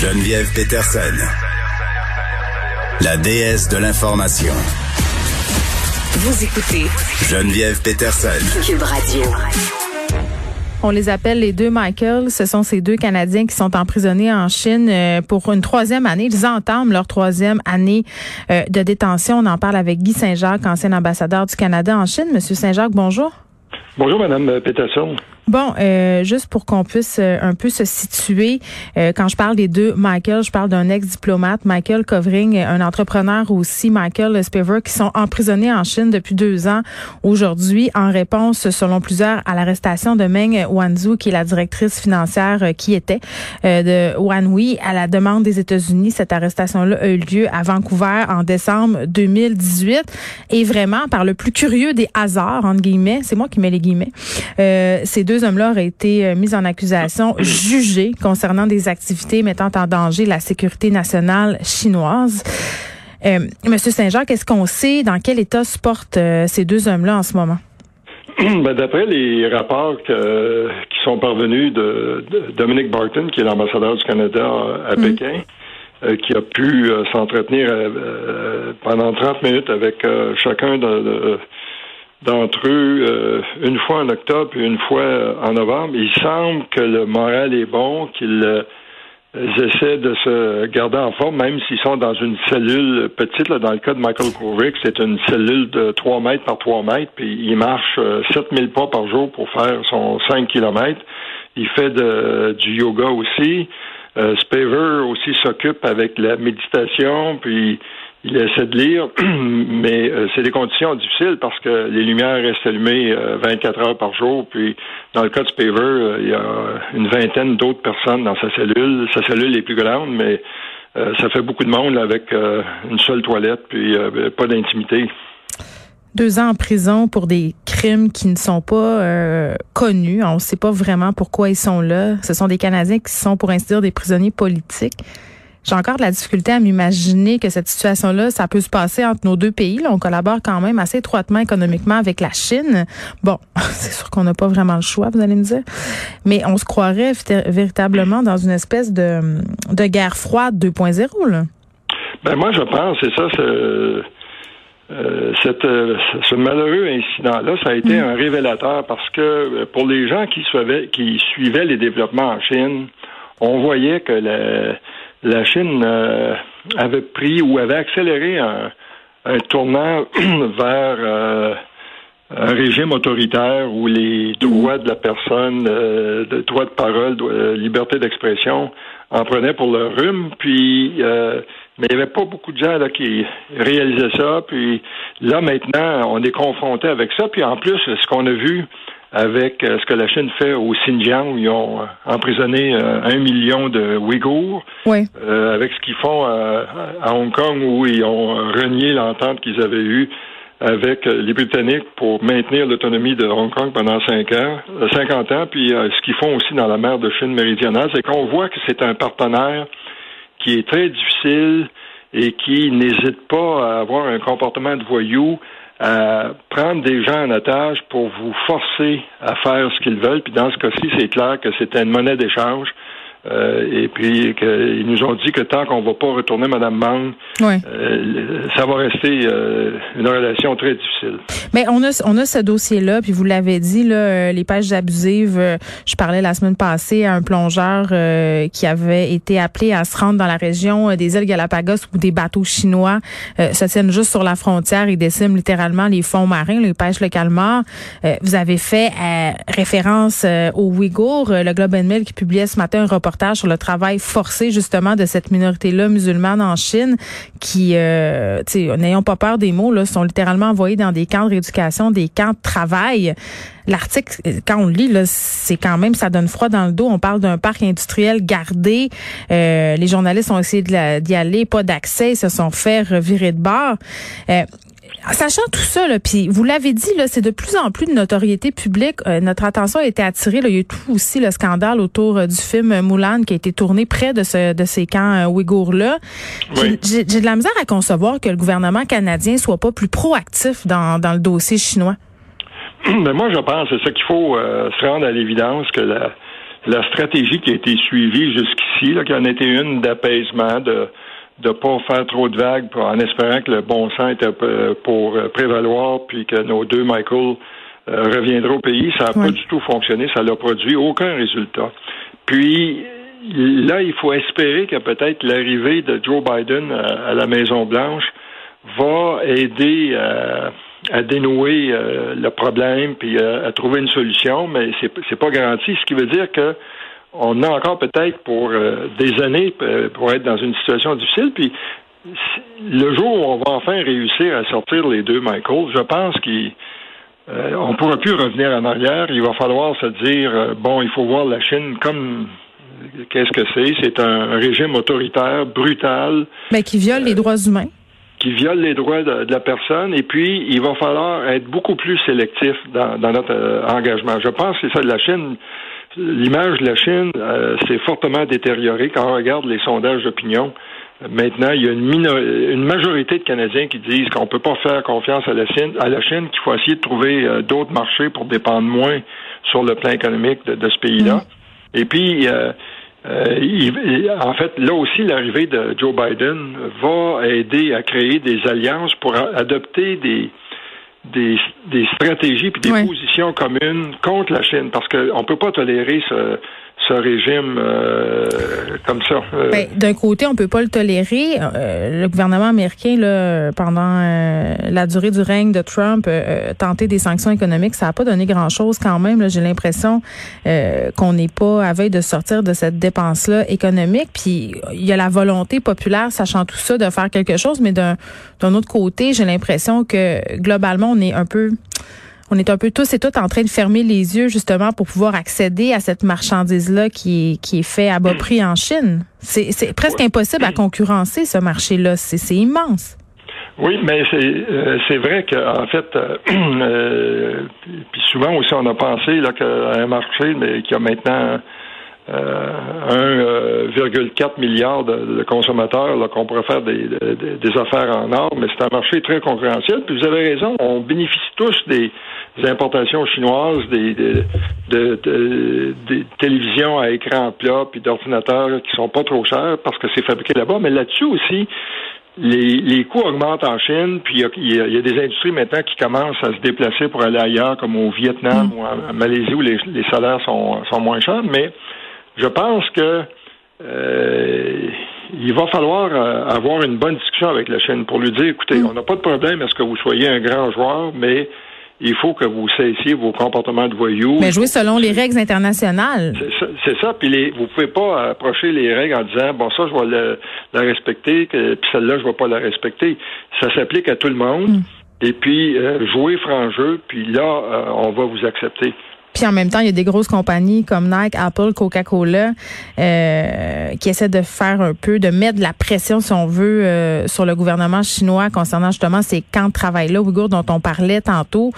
Geneviève Peterson. La déesse de l'information. Vous écoutez Geneviève Peterson. Cube Radio. On les appelle les deux Michael. Ce sont ces deux Canadiens qui sont emprisonnés en Chine euh, pour une troisième année. Ils entament leur troisième année euh, de détention. On en parle avec Guy Saint-Jacques, ancien ambassadeur du Canada en Chine. Monsieur Saint-Jacques, bonjour. Bonjour, Madame Peterson. Bon, euh, juste pour qu'on puisse euh, un peu se situer, euh, quand je parle des deux Michael, je parle d'un ex-diplomate, Michael Covering, un entrepreneur aussi, Michael Spiver, qui sont emprisonnés en Chine depuis deux ans aujourd'hui en réponse, selon plusieurs, à l'arrestation de Meng Wanzhou, qui est la directrice financière qui était de Wanhui, à la demande des États-Unis. Cette arrestation-là a eu lieu à Vancouver en décembre 2018 et vraiment par le plus curieux des hasards, entre guillemets, c'est moi qui mets les guillemets, ces deux hommes-là auraient été euh, mis en accusation, jugés concernant des activités mettant en danger la sécurité nationale chinoise. Euh, Monsieur Saint-Jacques, est-ce qu'on sait dans quel état se portent euh, ces deux hommes-là en ce moment? Ben, D'après les rapports qui sont parvenus de, Dominic Barton, qui est l'ambassadeur du Canada à mm. Pékin, qui a pu s'entretenir pendant 30 minutes avec chacun de, d'entre eux euh, une fois en octobre et une fois euh, en novembre. Il semble que le moral est bon, qu'ils euh, essaient de se garder en forme, même s'ils sont dans une cellule petite. Là, dans le cas de Michael Kovic, c'est une cellule de 3 mètres par 3 mètres, puis il marche 7000 pas par jour pour faire son 5 kilomètres. Il fait de, du yoga aussi. Spaver aussi s'occupe avec la méditation, puis il essaie de lire, mais euh, c'est des conditions difficiles parce que les lumières restent allumées 24 euh, heures par jour. Puis, dans le cas de Spaver, euh, il y a une vingtaine d'autres personnes dans sa cellule. Sa cellule est plus grande, mais ça fait beaucoup de monde avec une seule toilette, puis pas d'intimité. Deux ans en prison pour des crimes qui ne sont pas connus. On ne sait pas vraiment pourquoi ils sont là. Ce sont des Canadiens qui sont, pour ainsi dire, des prisonniers politiques. J'ai encore de la difficulté à m'imaginer que cette situation-là, ça peut se passer entre nos deux pays. Là, on collabore quand même assez étroitement économiquement avec la Chine. Bon, c'est sûr qu'on n'a pas vraiment le choix, vous allez me dire. Mais on se croirait véritablement dans une espèce de, de guerre froide 2.0. Là. Ben moi, je pense, c'est ça, euh, cette, euh, ce malheureux incident-là, ça a été mm. un révélateur parce que euh, pour les gens qui suivaient, qui suivaient les développements en Chine, on voyait que le, la Chine euh, avait pris ou avait accéléré un, tournant vers euh, un régime autoritaire où les droits de la personne, euh, de droits de parole, de liberté d'expression en prenaient pour le rhume. Puis, mais il n'y avait pas beaucoup de gens là, qui réalisaient ça. Puis là, maintenant, on est confronté avec ça. Puis en plus, ce qu'on a vu avec euh, ce que la Chine fait au Xinjiang, où ils ont euh, emprisonné euh, un million de Ouïghours, avec ce qu'ils font à Hong Kong, où ils ont renié l'entente qu'ils avaient eue avec les Britanniques pour maintenir l'autonomie de Hong Kong pendant cinq ans, 50 ans, puis ce qu'ils font aussi dans la mer de Chine méridionale, c'est qu'on voit que c'est un partenaire qui est très difficile et qui n'hésite pas à avoir un comportement de voyou, à prendre des gens en otage pour vous forcer à faire ce qu'ils veulent. Puis dans ce cas-ci, c'est clair que c'était une monnaie d'échange. Euh, et puis qu'ils nous ont dit que tant qu'on va pas retourner Mme Mang, euh, ça va rester euh, une relation très difficile. Mais on a on a ce dossier-là, puis vous l'avez dit là, les pêches abusives. je parlais la semaine passée à un plongeur qui avait été appelé à se rendre dans la région des îles Galapagos où des bateaux chinois se tiennent juste sur la frontière et déciment littéralement les fonds marins, les pêches localement. vous avez fait référence aux Ouïghours, le Globe and Mail qui publiait ce matin un reportage sur le travail forcé justement de cette minorité-là musulmane en Chine qui, euh, n'ayons pas peur des mots, là, sont littéralement envoyés dans des camps de rééducation, des camps de travail. L'article, quand on le lit, c'est quand même, ça donne froid dans le dos. On parle d'un parc industriel gardé. Euh, les journalistes ont essayé d'y aller, pas d'accès, se sont fait revirer de bord. Euh, Sachant tout ça, puis vous l'avez dit, c'est de plus en plus de notoriété publique. Euh, notre attention a été attirée. Là, il y a eu tout aussi le scandale autour euh, du film Moulin qui a été tourné près de, ce, de ces camps euh, ouïghours-là. J'ai de la misère à concevoir que le gouvernement canadien soit pas plus proactif dans, dans le dossier chinois. Mais moi, je pense, c'est ça qu'il faut se rendre à l'évidence que la, la stratégie qui a été suivie jusqu'ici, qui en était une d'apaisement, de de pas faire trop de vagues en espérant que le bon sens était euh, pour euh, prévaloir puis que nos deux Michael euh, reviendront au pays. Ça n'a pas du tout fonctionné. Ça n'a produit aucun résultat. Puis là, il faut espérer que peut-être l'arrivée de Joe Biden à, la Maison Blanche va aider à dénouer le problème puis à trouver une solution, mais c'est c'est pas garanti. Ce qui veut dire que on a encore peut-être pour euh, des années euh, pour être dans une situation difficile. Puis le jour où on va enfin réussir à sortir les deux Michael, je pense qu'on euh, ne pourra plus revenir en arrière. Il va falloir se dire bon, il faut voir la Chine comme qu'est-ce que c'est C'est un régime autoritaire, brutal, mais qui viole les droits humains qui viole les droits de, la personne, et puis il va falloir être beaucoup plus sélectif dans, dans notre engagement. Je pense que c'est ça de la Chine l'image de la Chine euh, s'est fortement détériorée quand on regarde les sondages d'opinion. Maintenant, il y a une, majorité de Canadiens qui disent qu'on ne peut pas faire confiance à la Chine, à la Chine, qu'il faut essayer de trouver euh, d'autres marchés pour dépendre moins sur le plan économique de, ce pays-là. Mm. Et puis, euh, en fait, là aussi, l'arrivée de Joe Biden va aider à créer des alliances pour adopter des, des, des stratégies puis des positions communes contre la Chine parce qu'on ne peut pas tolérer ce, ce régime euh, comme ça. Euh, ben, D'un côté, on peut pas le tolérer. Euh, le gouvernement américain, là, pendant la durée du règne de Trump, tenter des sanctions économiques, ça n'a pas donné grand-chose quand même. J'ai l'impression qu'on n'est pas à veille de sortir de cette dépense-là économique. Puis il y a la volonté populaire, sachant tout ça, de faire quelque chose, mais d'un autre côté, j'ai l'impression que globalement, on est un peu on est un peu tous et toutes en train de fermer les yeux justement pour pouvoir accéder à cette marchandise-là qui est, qui est fait à bas prix en Chine. C'est presque impossible à concurrencer ce marché-là. C'est immense. Oui, mais c'est euh, c'est vrai qu'en fait, euh, euh, puis souvent aussi on a pensé là qu'un marché mais qui a maintenant 1,4 milliard de, consommateurs qu'on pourrait faire des, des, affaires en or, mais c'est un marché très concurrentiel. Puis vous avez raison, on bénéficie tous des, importations chinoises, des, de, télévisions à écran plat, puis d'ordinateurs qui sont pas trop chers parce que c'est fabriqué là-bas. Mais là-dessus aussi, les, les coûts augmentent en Chine, puis il y, a, des industries maintenant qui commencent à se déplacer pour aller ailleurs, comme au Vietnam mm. ou en, Malaisie, où les, les salaires sont, sont moins chers. Mais je pense que euh, il va falloir euh, avoir une bonne discussion avec la Chine pour lui dire, écoutez, mm. on n'a pas de problème à ce que vous soyez un grand joueur, mais il faut que vous cessiez vos comportements de voyous. Mais jouer selon les règles internationales. C'est ça. Puis les, vous pouvez pas approcher les règles en disant bon ça je vais la, respecter, puis celle-là je vais pas la respecter. Ça s'applique à tout le monde. Mm. Et puis euh, jouer franc jeu, puis là on va vous accepter. Puis en même temps, il y a des grosses compagnies comme Nike, Apple, Coca-Cola euh, qui essaient de faire un peu, de mettre de la pression, si on veut, euh, sur le gouvernement chinois concernant justement ces camps de travail-là, Ouïghours, dont on parlait tantôt.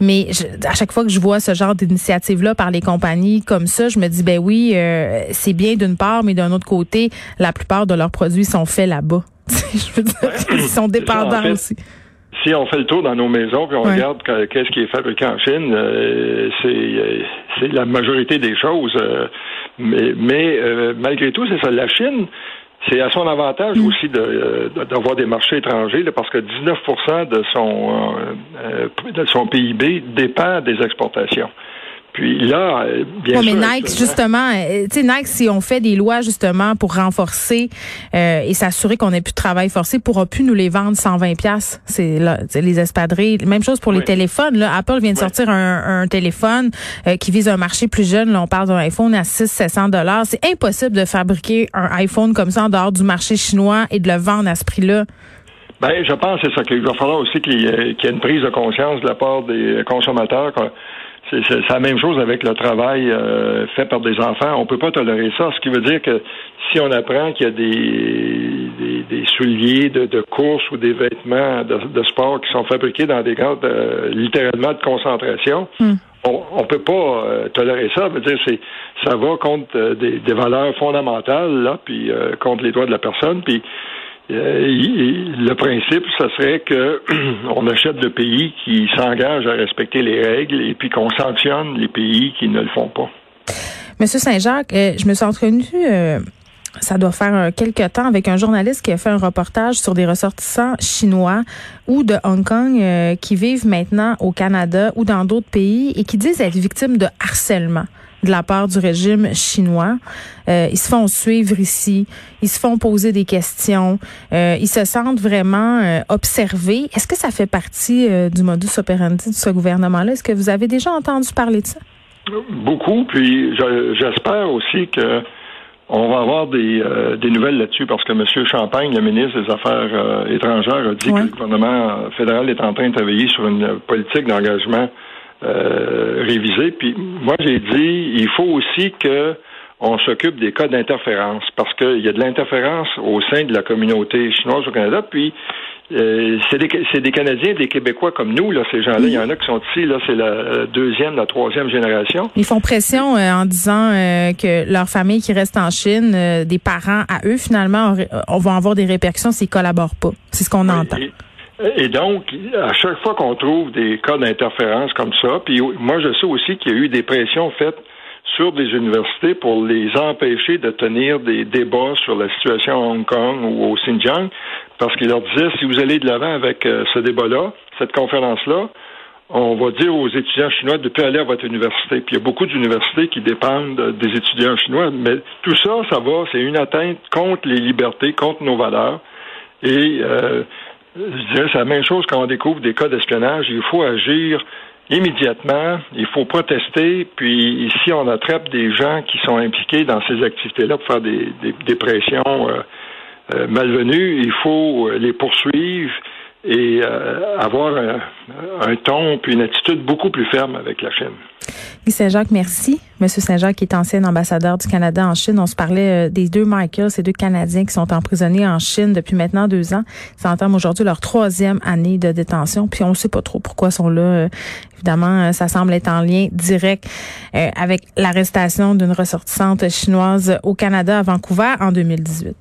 Mais à chaque fois que je vois ce genre d'initiative-là par les compagnies comme ça, je me dis, ben oui, euh, c'est bien d'une part, mais d'un autre côté, la plupart de leurs produits sont faits là-bas. je veux dire, ils sont dépendants aussi si on fait le tour dans nos maisons puis on regarde qu'est-ce qui est fabriqué en Chine, euh, euh, c'est la majorité des choses. Euh, mais, malgré tout, c'est ça. La Chine, c'est à son avantage mm. aussi d'avoir des marchés étrangers parce que 19 de son de son PIB dépend des exportations. Puis là, euh, bien ouais, sûr. mais Nike, justement, euh, tu sais, Nike, si on fait des lois justement pour renforcer euh, et s'assurer qu'on n'ait plus de travail forcé, pourra plus nous les vendre 120 pièces. C'est là, les espadrilles. Même chose pour les téléphones. Là. Apple vient de Oui. sortir un, un téléphone euh, qui vise un marché plus jeune. Là, on parle d'un iPhone à 600-700 dollars. C'est impossible de fabriquer un iPhone comme ça en dehors du marché chinois et de le vendre à ce prix-là. Ben, je pense c'est ça qu'il va falloir aussi qu'il y, ait, qu'il y ait une prise de conscience de la part des consommateurs. C'est, la même chose avec le travail euh, fait par des enfants. On peut pas tolérer ça. Ce qui veut dire que si on apprend qu'il y a des, des, des souliers de, de course ou des vêtements de, de sport qui sont fabriqués dans des grades euh, littéralement de concentration, on, on peut pas euh, tolérer ça. Ça veut dire c'est ça va contre euh, des, des valeurs fondamentales là, puis euh, contre les droits de la personne, puis le principe, ce serait que on achète de pays qui s'engagent à respecter les règles et puis qu'on sanctionne les pays qui ne le font pas. Monsieur Saint-Jacques, euh, je me suis entretenue, euh, ça doit faire euh, quelques temps, avec un journaliste qui a fait un reportage sur des ressortissants chinois ou de Hong Kong euh, qui vivent maintenant au Canada ou dans d'autres pays et qui disent être victimes de harcèlement de la part du régime chinois. Euh, ils se font suivre ici, ils se font poser des questions, euh, ils se sentent vraiment euh, observés. Est-ce que ça fait partie du modus operandi de ce gouvernement-là? Est-ce que vous avez déjà entendu parler de ça? Beaucoup, puis je- j'espère aussi que on va avoir des, euh, des nouvelles là-dessus parce que M. Champagne, le ministre des Affaires euh, étrangères, a dit Ouais. que le gouvernement fédéral est en train de travailler sur une politique d'engagement euh, révisée. Puis moi, j'ai dit, il faut aussi que on s'occupe des cas d'interférence parce qu'il y a de l'interférence au sein de la communauté chinoise au Canada. Puis euh, c'est des, des Canadiens, des Québécois comme nous, là, ces gens-là. Il y en a qui sont ici, là, c'est la deuxième, la troisième génération. Ils font pression euh, en disant euh, que leur famille qui reste en Chine, euh, des parents à eux, finalement, euh, on va avoir des répercussions s'ils collaborent pas. C'est ce qu'on entend. Et, et donc, à chaque fois qu'on trouve des cas d'interférence comme ça, puis moi je sais aussi qu'il y a eu des pressions faites sur des universités pour les empêcher de tenir des débats sur la situation à Hong Kong ou au Xinjiang, parce qu'ils leur disaient, si vous allez de l'avant avec euh, ce débat-là, cette conférence-là, on va dire aux étudiants chinois de ne plus aller à votre université. Puis il y a beaucoup d'universités qui dépendent euh, des étudiants chinois, mais tout ça, ça va, c'est une atteinte contre les libertés, contre nos valeurs. Et euh, je dirais, c'est la même chose quand on découvre des cas d'espionnage. Il faut agir immédiatement, il faut protester, puis ici, on attrape des gens qui sont impliqués dans ces activités-là pour faire des, des, des pressions euh, euh, malvenues. Il faut euh, les poursuivre et euh, avoir un, un ton puis une attitude beaucoup plus ferme avec la Chine. Guy Saint-Jacques, merci. Monsieur Saint-Jacques est ancien ambassadeur du Canada en Chine. On se parlait euh, des deux Michael, ces deux Canadiens qui sont emprisonnés en Chine depuis maintenant deux ans. Ils entament aujourd'hui leur troisième année de détention. Puis on ne sait pas trop pourquoi ils sont là. Euh, Évidemment, euh, ça semble être en lien direct avec l'arrestation d'une ressortissante chinoise au Canada à Vancouver en 2018.